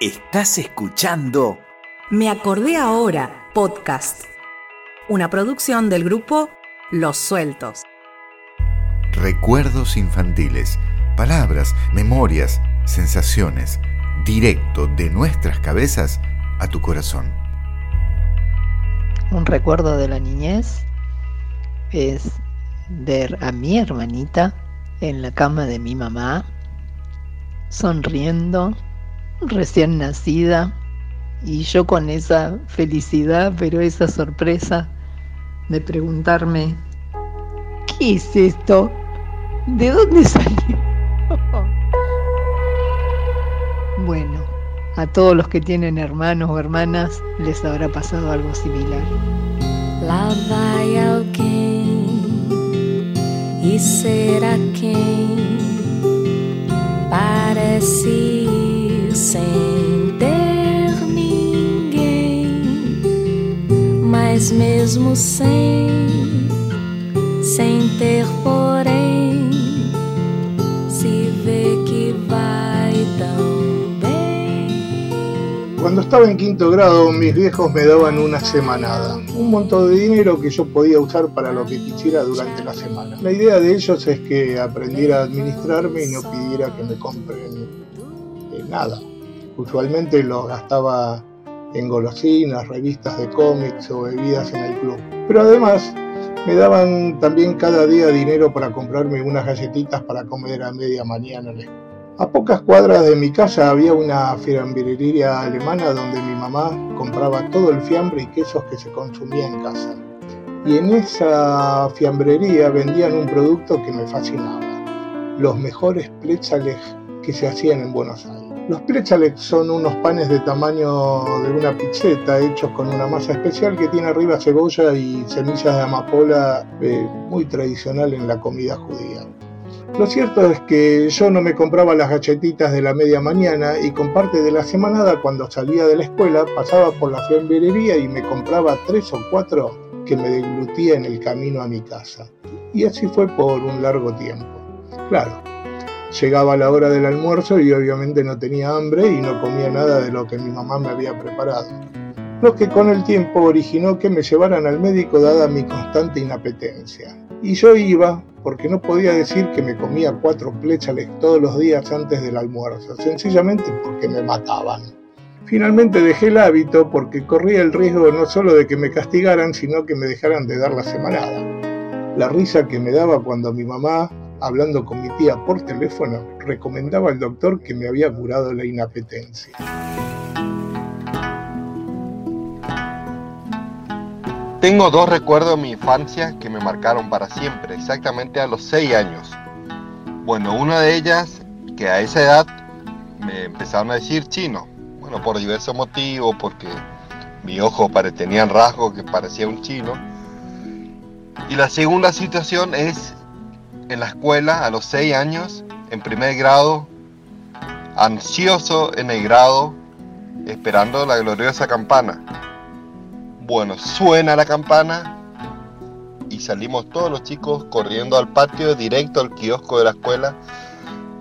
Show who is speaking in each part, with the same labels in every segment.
Speaker 1: Estás escuchando
Speaker 2: Me acordé ahora, podcast. Una producción del grupo Los Sueltos.
Speaker 3: Recuerdos infantiles, palabras, memorias, sensaciones, directo de nuestras cabezas a tu corazón.
Speaker 4: Un recuerdo de la niñez es ver a mi hermanita en la cama de mi mamá, sonriendo, recién nacida, y yo con esa felicidad, pero esa sorpresa de preguntarme, ¿qué es esto? ¿De dónde salió? bueno, a todos los que tienen hermanos o hermanas les habrá pasado algo similar.
Speaker 5: Lá alguém, e será quem parece sem ter mas mesmo sem, sem ter porém, se vê que vai tão bem.
Speaker 6: Cuando estaba en quinto grado, mis viejos me daban una semanada, un montón de dinero que yo podía usar para lo que quisiera durante la semana. La idea de ellos es que aprendiera a administrarme y no pidiera que me compren eh, nada. Usualmente lo gastaba en golosinas, revistas de cómics o bebidas en el club. Pero además me daban también cada día dinero para comprarme unas galletitas para comer a media mañana. A pocas cuadras de mi casa había una fiambrería alemana donde mi mamá compraba todo el fiambre y quesos que se consumía en casa. Y en esa fiambrería vendían un producto que me fascinaba, los mejores plétzales que se hacían en Buenos Aires. Los plétzales son unos panes de tamaño de una pizzeta hechos con una masa especial que tiene arriba cebolla y semillas de amapola eh, muy tradicional en la comida judía. Lo cierto es que yo no me compraba las galletitas de la media mañana y con parte de la semanada cuando salía de la escuela pasaba por la fiambrería y me compraba tres o cuatro que me deglutía en el camino a mi casa. Y así fue por un largo tiempo. Claro, llegaba la hora del almuerzo y obviamente no tenía hambre y no comía nada de lo que mi mamá me había preparado. Lo que con el tiempo originó que me llevaran al médico dada mi constante inapetencia. Y yo iba porque no podía decir que me comía cuatro pléchales todos los días antes del almuerzo, sencillamente porque me mataban. Finalmente dejé el hábito porque corría el riesgo no solo de que me castigaran, sino que me dejaran de dar la semanada. La risa que me daba cuando mi mamá, hablando con mi tía por teléfono, recomendaba al doctor que me había curado la inapetencia.
Speaker 7: Tengo dos recuerdos de mi infancia que me marcaron para siempre, exactamente a los 6 años. Bueno, una de ellas, que a esa edad me empezaron a decir chino. Bueno, por diversos motivos, porque mi ojo tenían rasgos que parecía un chino. Y la segunda situación es en la escuela, a los 6 años, en primer grado, ansioso en el grado, esperando la gloriosa campana. Bueno, suena la campana y salimos todos los chicos corriendo al patio, directo al kiosco de la escuela,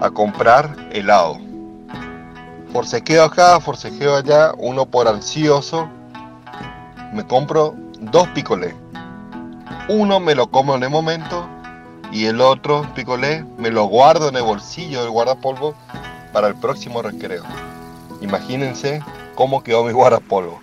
Speaker 7: a comprar helado. Forcejeo acá, forcejeo allá, uno por ansioso, me compro dos picolés. Uno me lo como en el momento y el otro picolé me lo guardo en el bolsillo del guardapolvo para el próximo recreo. Imagínense cómo quedó mi guardapolvo.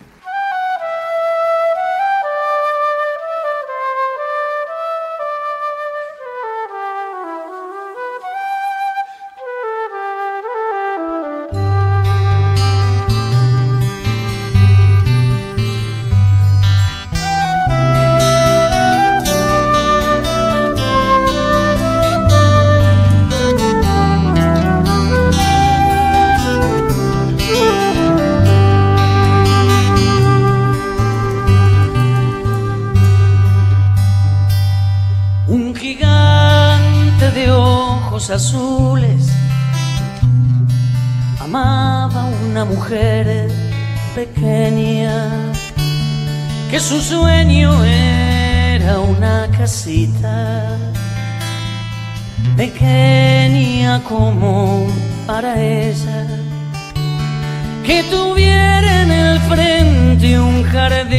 Speaker 8: Azules amaba una mujer pequeña que su sueño era una casita pequeña como para ella que tuviera en el frente un jardín,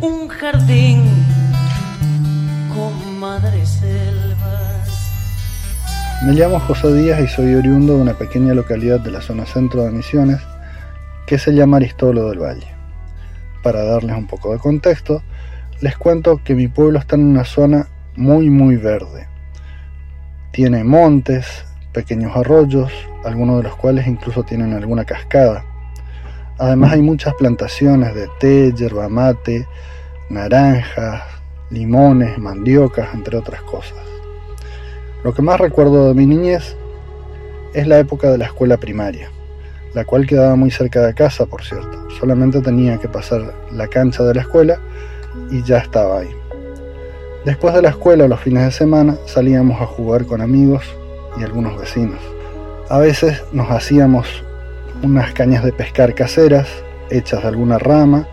Speaker 8: un jardín con madres selvas.
Speaker 9: Me llamo José Díaz y soy oriundo de una pequeña localidad de la zona centro de Misiones que se llama Aristolo del Valle. Para darles un poco de contexto, les cuento que mi pueblo está en una zona muy muy verde. Tiene montes, pequeños arroyos, algunos de los cuales incluso tienen alguna cascada. Además hay muchas plantaciones de té, yerba mate, naranjas, limones, mandiocas, entre otras cosas. Lo que más recuerdo de mi niñez es la época de la escuela primaria, la cual quedaba muy cerca de casa, por cierto. Solamente tenía que pasar la cancha de la escuela y ya estaba ahí. Después de la escuela, los fines de semana, salíamos a jugar con amigos y algunos vecinos. A veces nos hacíamos unas cañas de pescar caseras, hechas de alguna rama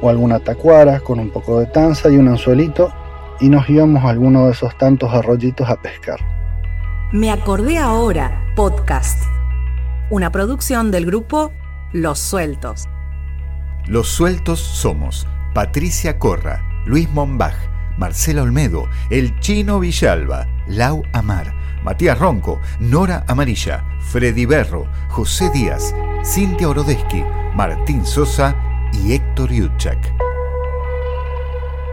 Speaker 9: o alguna tacuara con un poco de tanza y un anzuelito, y nos íbamos a alguno de esos tantos arroyitos a pescar.
Speaker 2: Me acordé ahora, podcast. Una producción del grupo Los Sueltos.
Speaker 3: Los sueltos somos Patricia Corra, Luis Mombach, Marcela Olmedo, El Chino Villalba, Lau Amar, Matías Ronco, Nora Amarilla, Freddy Berro, José Díaz, Cintia Orodeschi, Martín Sosa y Héctor Yutchak.